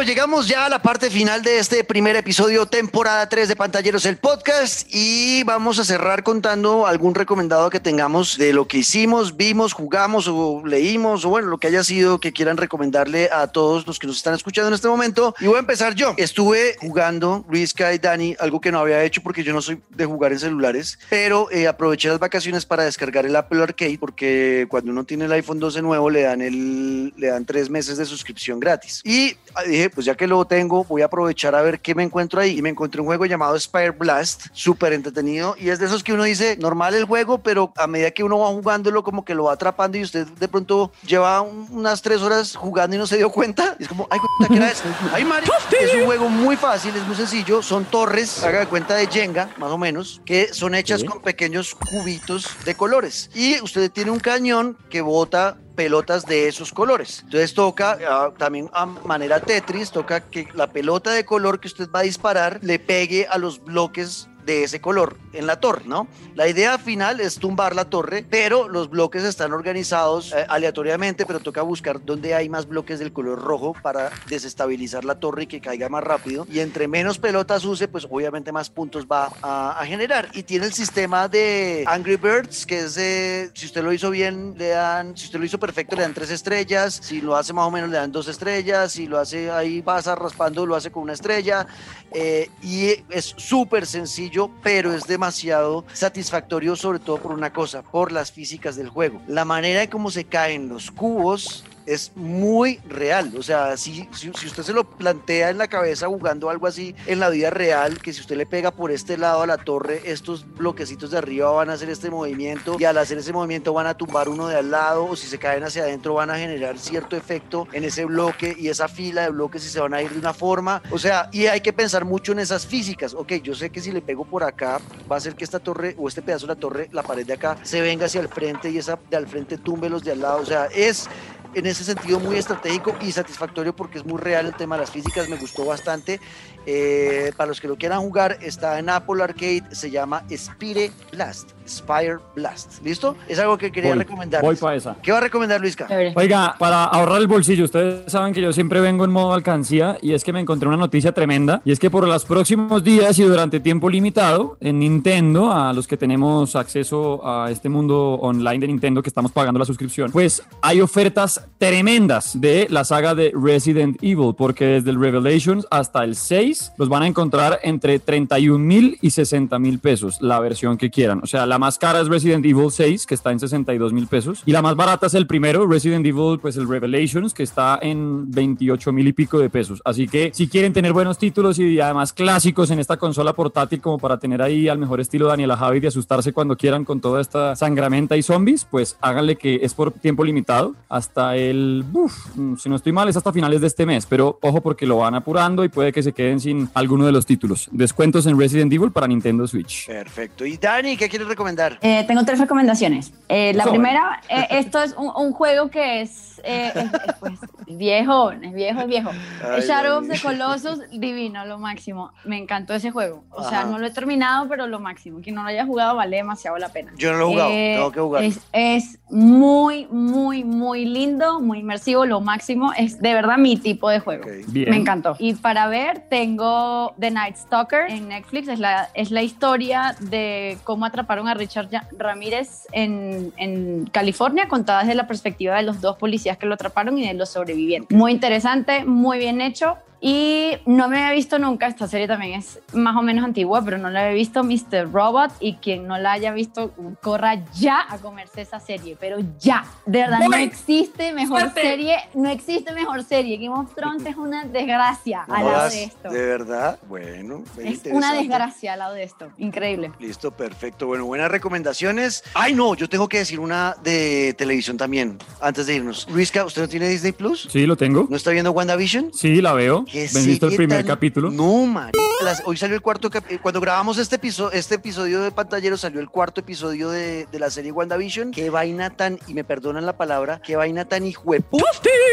Perfecto, llegamos ya a la parte final de este primer episodio, temporada 3 de Pantalleros, el podcast, y vamos a cerrar contando algún recomendado que tengamos de lo que hicimos, vimos, jugamos o leímos, o bueno, lo que haya sido que quieran recomendarle a todos los que nos están escuchando en este momento. Y voy a empezar yo. Estuve jugando, Luis, y Dani, algo que no había hecho porque yo no soy de jugar en celulares, pero eh, aproveché las vacaciones para descargar el Apple Arcade porque cuando uno tiene el iPhone 12 nuevo le dan, el, le dan tres meses de suscripción gratis. Y dije, pues ya que lo tengo, voy a aprovechar a ver qué me encuentro ahí. Y me encontré un juego llamado Spire Blast, súper entretenido. Y es de esos que uno dice, normal el juego, pero a medida que uno va jugándolo, como que lo va atrapando y usted de pronto lleva unas tres horas jugando y no se dio cuenta. Y es como, ay, ¿qué era eso? Ay, Mario. Es un juego muy fácil, es muy sencillo. Son torres, haga de cuenta de Jenga, más o menos, que son hechas con pequeños cubitos de colores. Y usted tiene un cañón que bota pelotas de esos colores. Entonces toca uh, también a manera Tetris, toca que la pelota de color que usted va a disparar le pegue a los bloques de ese color en la torre, ¿no? La idea final es tumbar la torre, pero los bloques están organizados eh, aleatoriamente, pero toca buscar dónde hay más bloques del color rojo para desestabilizar la torre y que caiga más rápido. Y entre menos pelotas use, pues obviamente más puntos va a, a generar. Y tiene el sistema de Angry Birds, que es de, si usted lo hizo bien, le dan, si usted lo hizo perfecto, le dan tres estrellas, si lo hace más o menos, le dan dos estrellas, si lo hace ahí pasa raspando, lo hace con una estrella. Eh, y es súper sencillo, pero es demasiado satisfactorio, sobre todo por una cosa, por las físicas del juego. La manera en cómo se caen los cubos es muy real. O sea, si, si, usted se lo plantea en la cabeza jugando algo así en la vida real, que si usted le pega por este lado a la torre, estos bloquecitos de arriba van a hacer este movimiento y al hacer ese movimiento van a tumbar uno de al lado o si se caen hacia adentro van a generar cierto efecto en ese bloque y esa fila de bloques y se van a ir de una forma. O sea, y hay que pensar mucho en esas físicas. Ok, yo sé que si le pego por acá va a hacer que esta torre o este pedazo de la torre, la pared de acá, se venga hacia el frente y esa de al frente tumbe los de al lado. O sea, es en ese sentido muy estratégico y satisfactorio porque es muy real el tema de las físicas, me gustó bastante. Eh, para los que lo quieran jugar, está en Apple Arcade, se llama Spire Blast. Spire Blast. ¿Listo? Es algo que quería recomendar.
Voy para esa.
¿Qué va a recomendar Luisca?
Oiga, para ahorrar el bolsillo, ustedes saben que yo siempre vengo en modo alcancía y es que me encontré una noticia tremenda y es que por los próximos días y durante tiempo limitado en Nintendo, a los que tenemos acceso a este mundo online de Nintendo que estamos pagando la suscripción, pues hay ofertas tremendas de la saga de Resident Evil porque desde el Revelations hasta el 6 los van a encontrar entre 31 mil y 60 mil pesos, la versión que quieran. O sea, la más cara es Resident Evil 6, que está en 62 mil pesos. Y la más barata es el primero, Resident Evil, pues el Revelations, que está en 28 mil y pico de pesos. Así que si quieren tener buenos títulos y además clásicos en esta consola portátil, como para tener ahí al mejor estilo Daniela Javi de asustarse cuando quieran con toda esta sangramenta y zombies, pues háganle que es por tiempo limitado hasta el, uf, si no estoy mal, es hasta finales de este mes. Pero ojo porque lo van apurando y puede que se queden sin alguno de los títulos. Descuentos en Resident Evil para Nintendo Switch.
Perfecto. ¿Y Dani, qué quieres recomendar? Recomendar?
Eh, tengo tres recomendaciones. Eh, la primera, eh, esto es un, un juego que es, eh, es- es, viejo, es viejo, es viejo.
Ay,
Shadow of the Colossus, divino, lo máximo. Me encantó ese juego. O sea,
Ajá.
no lo he terminado, pero lo máximo. Quien no lo haya jugado vale demasiado la pena.
Yo no lo he jugado, tengo que jugarlo.
Es, es muy, muy, muy lindo, muy inmersivo, lo máximo. Es de verdad mi tipo de juego.
Ok.
Bien.
Me encantó. Y para ver, tengo The Night Stalker en Netflix. Es la, es la historia de cómo atraparon a Richard Ramírez en, en California, contada desde la perspectiva de los dos policías que lo atraparon y de los sobrevivientes. Muy interesante, muy bien hecho. Y no me había visto nunca, esta serie también es más o menos antigua, pero no la había visto Mr. Robot y quien no la haya visto, corra ya a comerse esa serie, pero ya. De verdad, no existe mejor
Suerte.
serie, no existe mejor serie. Game of Thrones es una desgracia
No
al lado de esto.
¿De verdad? Bueno,
Es una desgracia al lado de esto. Increíble.
Listo, perfecto. Bueno, buenas recomendaciones. Ay, no, yo tengo que decir una de televisión también, antes de irnos. Luisca, ¿usted no tiene Disney Plus?
Sí, lo tengo.
¿No está viendo WandaVision?
Sí, la veo.
¿Qué
¿Me visto el primer
tan-
capítulo?
No, María. Las- Hoy salió el cuarto cap- eh, Cuando grabamos este episodio, este episodio de Pantallero, salió el cuarto episodio de, de la serie WandaVision. Qué vaina tan, y me perdonan la palabra, qué vaina tan hijuepu.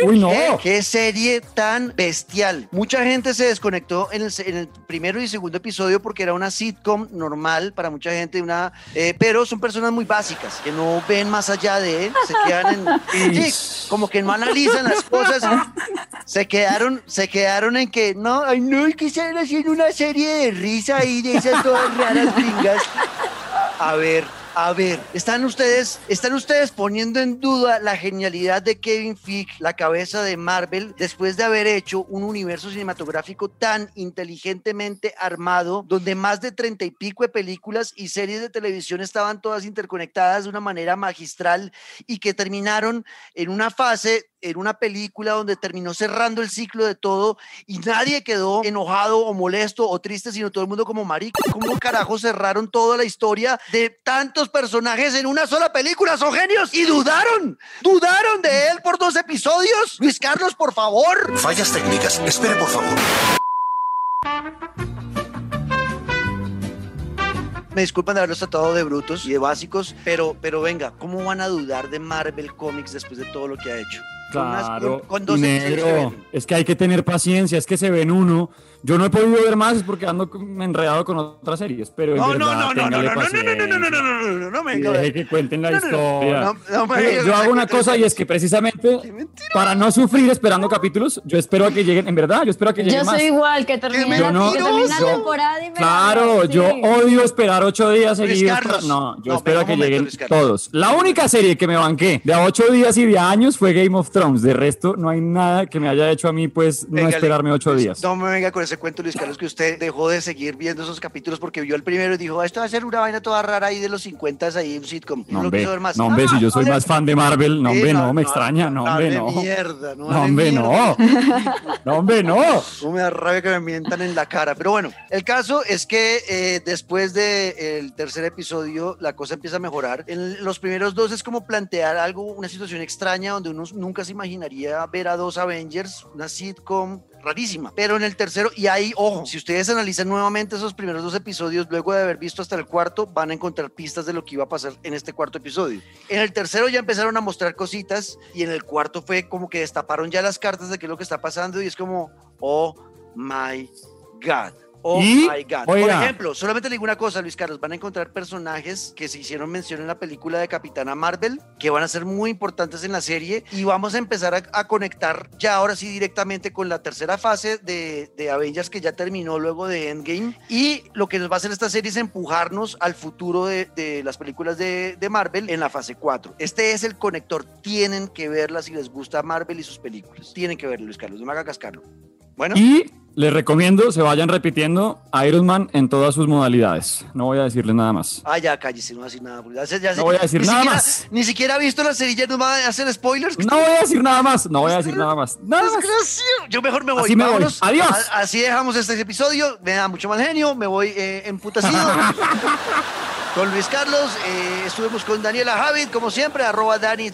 Uy, no.
¿Qué, qué serie tan bestial. Mucha gente se desconectó en el, se- en el primero y segundo episodio porque era una sitcom normal para mucha gente, una, eh, pero son personas muy básicas que no ven más allá de, se quedan en, sí, como que no analizan las cosas. Se quedaron, se quedaron en que no, ay no, es que están haciendo una serie de risa y de esas todas raras gringas. A ver, a ver, están ustedes, están ustedes poniendo en duda la genialidad de Kevin Feige, la cabeza de Marvel, después de haber hecho un universo cinematográfico tan inteligentemente armado, donde más de treinta y pico de películas y series de televisión estaban todas interconectadas de una manera magistral y que terminaron en una fase en una película donde terminó cerrando el ciclo de todo y nadie quedó enojado o molesto o triste, sino todo el mundo como marico. ¿Cómo carajo cerraron toda la historia de tantos personajes en una sola película? Son genios y dudaron, dudaron de él por dos episodios. Luis Carlos, por favor.
Fallas técnicas. Espere, por favor.
Me disculpan de haberlos tratado de brutos y de básicos, pero, pero venga, ¿cómo van a dudar de Marvel Comics después de todo lo que ha hecho? Con unas-
Claro,
con, con episodios se
negro. Es que hay que tener paciencia, es que se ven uno. Yo no he podido ver más porque ando con- enredado con otras series, pero
No, no,
verdad,
no, no, no, no, no, no, no, no, no, no, no, no, no, no, no, me
deje que cuenten la
No, no, no,
historia. yo hago una cosa y es que precisamente para no sufrir esperando capítulos, yo espero a que lleguen, en verdad, yo espero a que lleguen
Yo
más.
soy igual, que termine,
Yo
la,
yo-
temporada y
Claro, yo odio esperar ocho días seguidos. No, yo
No,
espero a que lleguen todos. La única serie que me banqué de a ocho días y de años fue Game of Thrones. De resto, no hay nada que me haya hecho a mí, pues, no
Véngale,
esperarme ocho días.
No me venga con ese cuento, Luis Carlos, que usted dejó de seguir viendo esos capítulos porque vio el primero y dijo, "Ah, esto va a ser una vaina toda rara ahí de los 50 ahí, un sitcom.
No,
no
hombre,
más.
no, hombre, si yo soy
hable-
más fan de Marvel, no, hombre, no, me extraña, no, hombre, no.
mierda, no,
No, hombre, no. No, hombre, no.
No me da rabia que me mientan en la cara. Pero bueno, el caso es que eh, después del tercer episodio la cosa empieza a mejorar. En los primeros dos es como plantear algo, una situación extraña donde uno nunca imaginaría ver a dos Avengers, una sitcom rarísima. Pero en el tercero, y ahí, ojo, si ustedes analizan nuevamente esos primeros dos episodios, luego de haber visto hasta el cuarto, van a encontrar pistas de lo que iba a pasar en este cuarto episodio. En el tercero ya empezaron a mostrar cositas y en el cuarto fue como que destaparon ya las cartas de qué es lo que está pasando y es como, oh my God. Oh
Y,
my God. Por ejemplo, solamente le digo una cosa, Luis Carlos, van a encontrar personajes que se hicieron mención en la película de Capitana Marvel, que van a ser muy importantes en la serie y vamos a empezar a, a conectar ya ahora sí directamente con la tercera fase de, de Avengers que ya terminó luego de Endgame y lo que nos va a hacer esta serie es empujarnos al futuro de, de las películas de, de Marvel en la fase 4. Este es el conector, tienen que verla si les gusta Marvel y sus películas. Tienen que verlo, Luis Carlos, no me haga cascarlo. Bueno.
Y les recomiendo se vayan repitiendo Iron Man en todas sus modalidades. No voy a decirles nada más.
Ah, ya, cállese, no voy a decir nada. ya
No voy a decir nada
siquiera-
más.
Ni siquiera ha visto la serie, ya nos va a hacer spoilers.
No voy a decir nada más. No voy a decir nada más. Nada más.
Yo mejor me voy.
Así me voy. Adiós.
A- así dejamos este episodio. Me da mucho mal genio. Me voy eh, emputacido. Con Luis Carlos, eh, estuvimos con Daniela Javit, como siempre, arroba Dani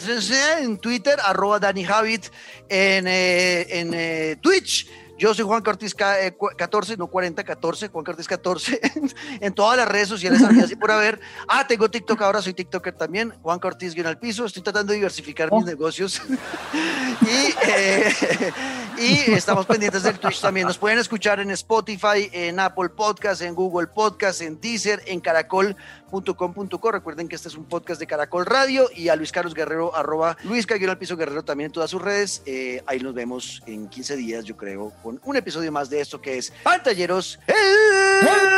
en Twitter, arroba Dani Javit en, eh, en eh, Twitch. Yo soy Juan Cortés 14, no 40, 14, Juan Cortés 14, en todas las redes sociales, así por haber. Ah, tengo TikTok ahora, soy TikToker también, Juan Cortés guion al piso, estoy tratando de diversificar mis negocios. y, eh, y estamos pendientes del Twitch también. Nos pueden escuchar en Spotify, en Apple Podcast, en Google Podcast, en Deezer, en Recuerden que este es un podcast de Caracol Radio y a Luis Carlos Guerrero, arroba Luis Caguero Piso Guerrero también en todas sus redes. Eh, ahí nos vemos en 15 días, yo creo, con un episodio más de esto que es Pantalleros, el.